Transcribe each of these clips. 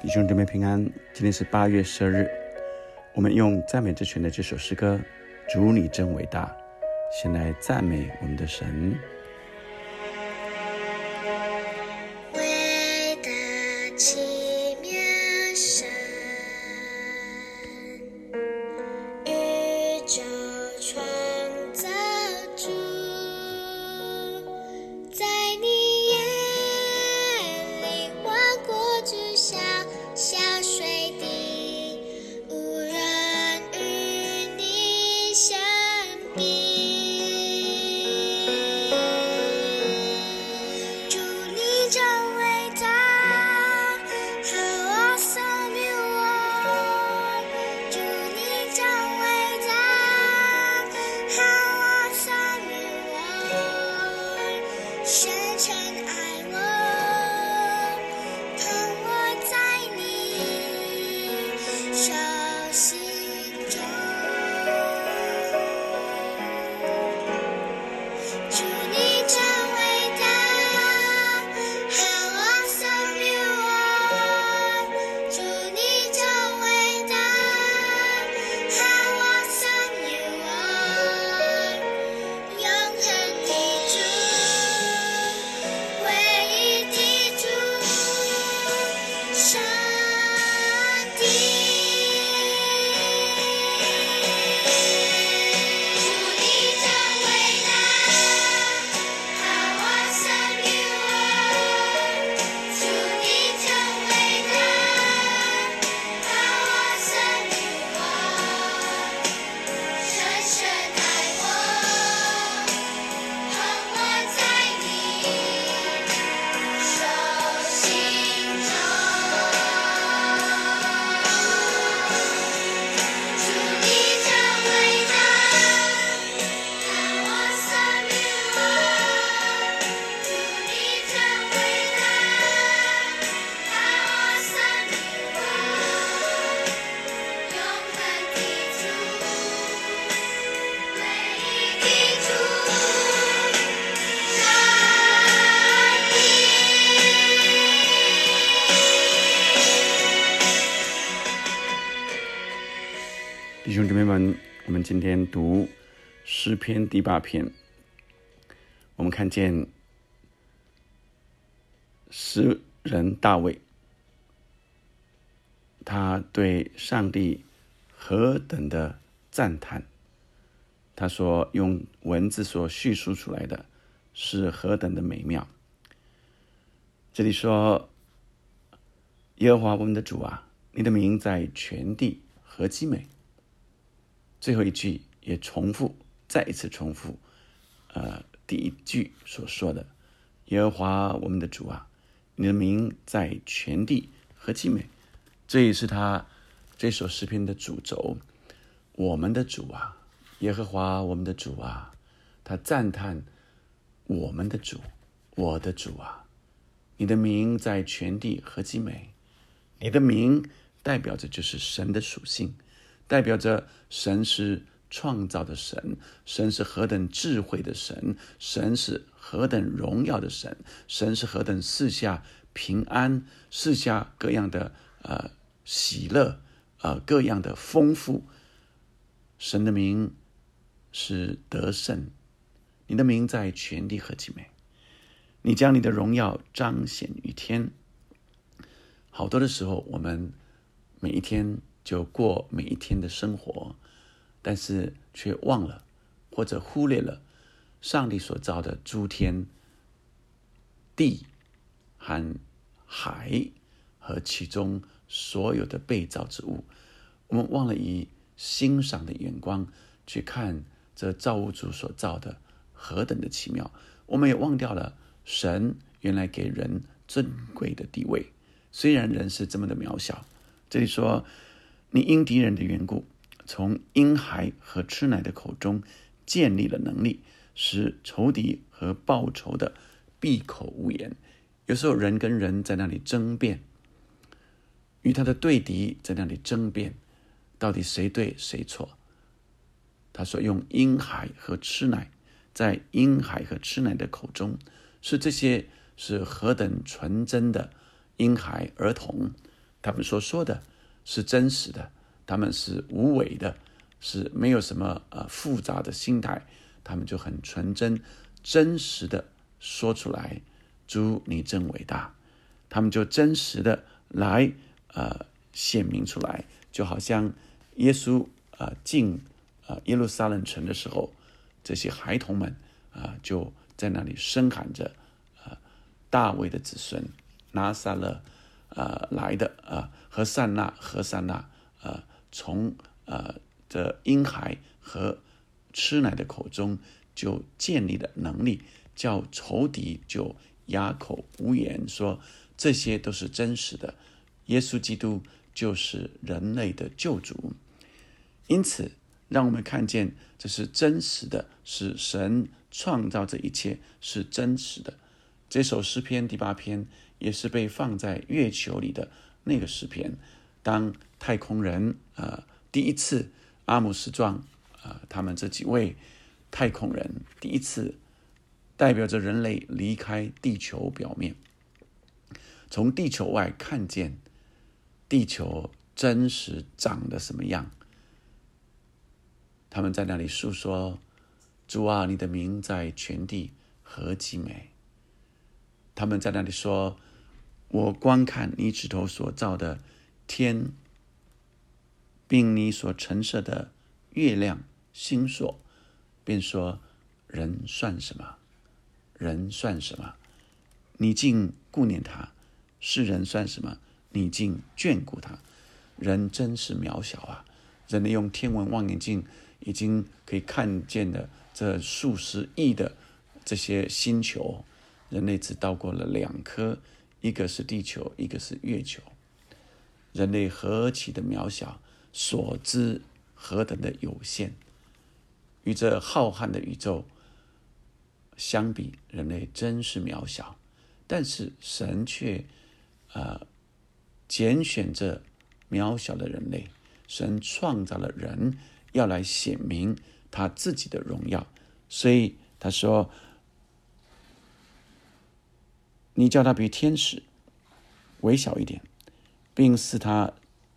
弟兄姊妹平安，今天是八月十二日，我们用赞美之泉的这首诗歌《主你真伟大》，先来赞美我们的神。今天读诗篇第八篇，我们看见诗人大卫，他对上帝何等的赞叹。他说：“用文字所叙述出来的是何等的美妙。”这里说：“耶和华我们的主啊，你的名在全地何其美！”最后一句也重复，再一次重复，呃，第一句所说的：“耶和华我们的主啊，你的名在全地何其美！”这也是他这首诗篇的主轴。我们的主啊，耶和华我们的主啊，他赞叹我们的主，我的主啊，你的名在全地何其美！你的名代表着就是神的属性。代表着神是创造的神，神是何等智慧的神，神是何等荣耀的神，神是何等四下平安，四下各样的呃喜乐，呃各样的丰富。神的名是得胜，你的名在全地何其美！你将你的荣耀彰显于天。好多的时候，我们每一天。就过每一天的生活，但是却忘了或者忽略了上帝所造的诸天、地和海和其中所有的被造之物。我们忘了以欣赏的眼光去看这造物主所造的何等的奇妙。我们也忘掉了神原来给人尊贵的地位，虽然人是这么的渺小。这里说。你因敌人的缘故，从婴孩和吃奶的口中建立了能力，使仇敌和报仇的闭口无言。有时候人跟人在那里争辩，与他的对敌在那里争辩，到底谁对谁错？他说：“用婴孩和吃奶，在婴孩和吃奶的口中，是这些是何等纯真的婴孩儿童，他们所说的是真实的，他们是无伪的，是没有什么呃复杂的心态，他们就很纯真、真实的说出来：“主，你真伟大。”他们就真实的来呃显明出来，就好像耶稣啊进啊耶路撒冷城的时候，这些孩童们啊就在那里声喊着啊大卫的子孙拿撒勒啊来的啊和善那和善那啊从啊这婴孩和吃奶的口中就建立了能力，叫仇敌就哑口无言，说。这些都是真实的，耶稣基督就是人类的救主，因此让我们看见这是真实的，是神创造这一切是真实的。这首诗篇第八篇也是被放在月球里的那个诗篇。当太空人啊第一次阿姆斯壮啊他们这几位太空人第一次代表着人类离开地球表面。从地球外看见地球真实长得什么样？他们在那里诉说：“主啊，你的名在全地何其美！”他们在那里说：“我观看你指头所造的天，并你所陈设的月亮星宿，便说：人算什么？人算什么？你竟顾念他？”世人算什么？你竟眷顾他？人真是渺小啊！人类用天文望远镜已经可以看见的这数十亿的这些星球，人类只到过了两颗，一个是地球，一个是月球。人类何其的渺小，所知何等的有限，与这浩瀚的宇宙相比，人类真是渺小。但是神却。啊，拣选这渺小的人类，神创造了人，要来显明他自己的荣耀。所以他说：“你叫他比天使微小一点，并使他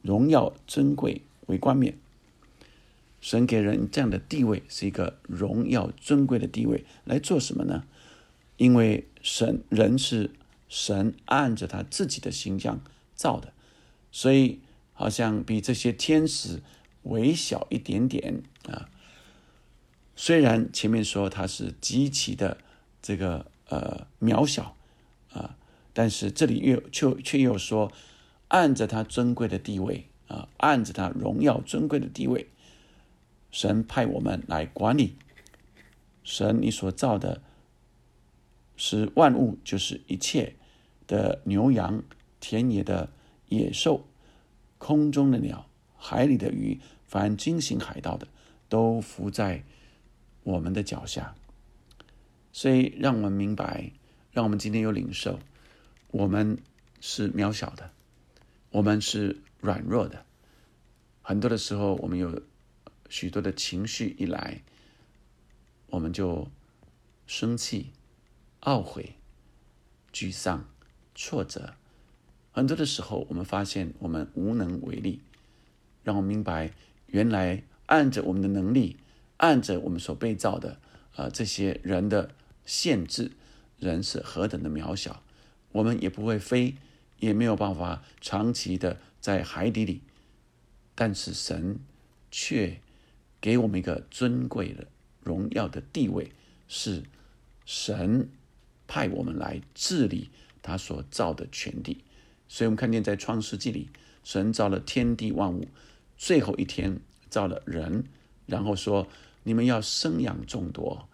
荣耀尊贵为冠冕。”神给人这样的地位，是一个荣耀尊贵的地位，来做什么呢？因为神人是。神按着他自己的形象造的，所以好像比这些天使微小一点点啊。虽然前面说他是极其的这个呃渺小，但是这里又却却又说，按着他尊贵的地位啊，按着他荣耀尊贵的地位，神派我们来管理。神你所造的。是万物，就是一切的牛羊、田野的野兽、空中的鸟、海里的鱼，凡惊醒海盗的，都伏在我们的脚下。所以，让我们明白，让我们今天有领受，我们是渺小的，我们是软弱的。很多的时候，我们有许多的情绪一来，我们就生气。懊悔、沮丧、挫折，很多的时候，我们发现我们无能为力。让我明白，原来按着我们的能力，按着我们所被造的啊这些人的限制，人是何等的渺小。我们也不会飞，也没有办法长期的在海底里。但是神却给我们一个尊贵的、荣耀的地位，是神。派我们来治理他所造的全地，所以我们看见在创世纪里，神造了天地万物，最后一天造了人，然后说：你们要生养众多，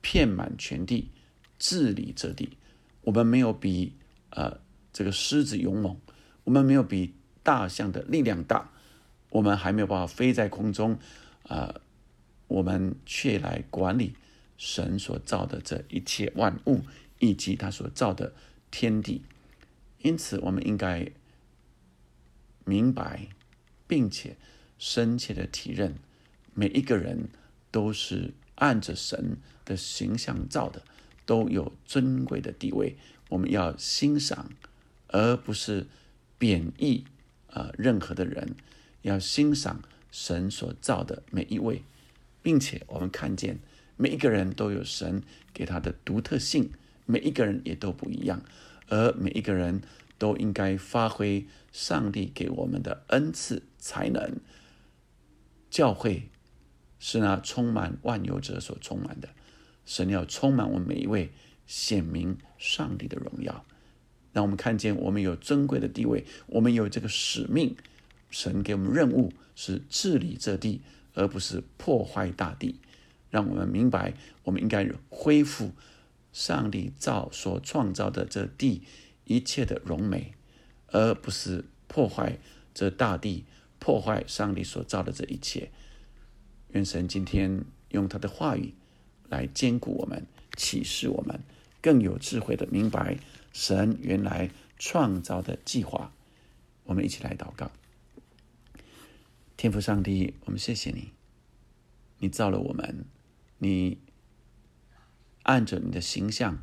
遍满全地，治理这地。我们没有比呃这个狮子勇猛，我们没有比大象的力量大，我们还没有办法飞在空中，啊，我们却来管理。神所造的这一切万物，以及他所造的天地，因此我们应该明白，并且深切的体认，每一个人都是按着神的形象造的，都有尊贵的地位。我们要欣赏，而不是贬义呃任何的人，要欣赏神所造的每一位，并且我们看见每一个人都有神给他的独特性，每一个人也都不一样，而每一个人都应该发挥上帝给我们的恩赐才能。教会是那充满万有者所充满的，神要充满我们每一位，显明上帝的荣耀。让我们看见，我们有尊贵的地位，我们有这个使命。神给我们任务是治理这地，而不是破坏大地。让我们明白，我们应该恢复上帝造所创造的这地一切的荣美，而不是破坏这大地，破坏上帝所造的这一切。愿神今天用他的话语来兼顾我们，启示我们，更有智慧的明白。神原来创造的计划，我们一起来祷告。天父上帝，我们谢谢你，你造了我们，你按着你的形象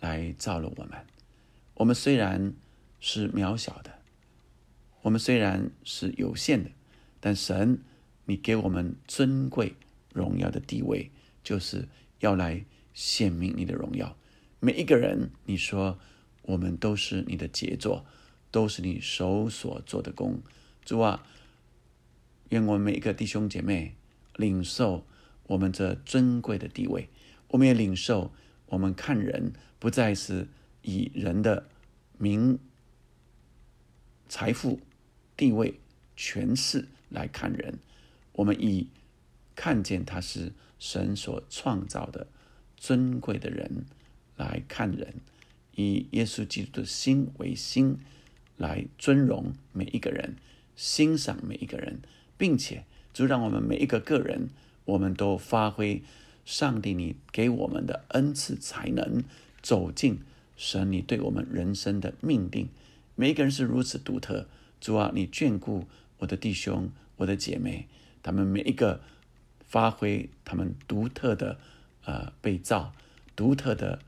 来造了我们。我们虽然是渺小的，我们虽然是有限的，但神，你给我们尊贵荣耀的地位，就是要来显明你的荣耀。每一个人，你说。我们都是你的杰作，都是你手所做的工。主啊，愿我们每一个弟兄姐妹领受我们这尊贵的地位，我们也领受我们看人不再是以人的名、财富、地位、权势来看人，我们以看见他是神所创造的尊贵的人来看人。以耶稣基督的心为心，来尊荣每一个人，欣赏每一个人，并且就让我们每一个个人，我们都发挥上帝你给我们的恩赐才能，走进神你对我们人生的命定。每一个人是如此独特，主啊，你眷顾我的弟兄、我的姐妹，他们每一个发挥他们独特的呃被造，独特的。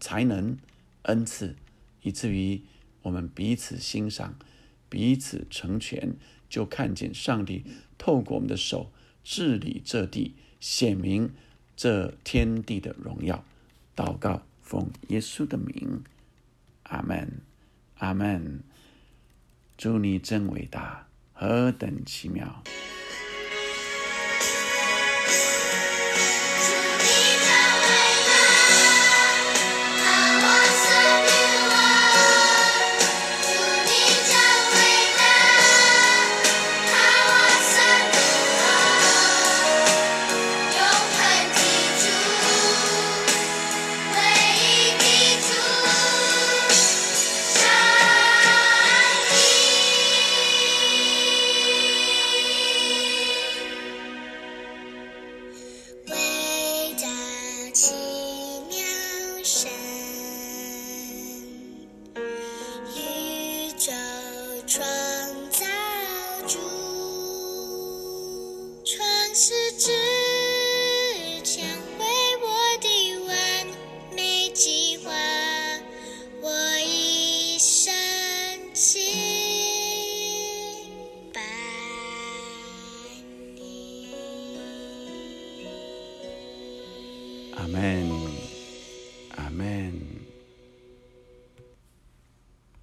才能恩赐，以至于我们彼此欣赏、彼此成全，就看见上帝透过我们的手治理这地，显明这天地的荣耀。祷告，奉耶稣的名，阿门，阿门。祝你真伟大，何等奇妙！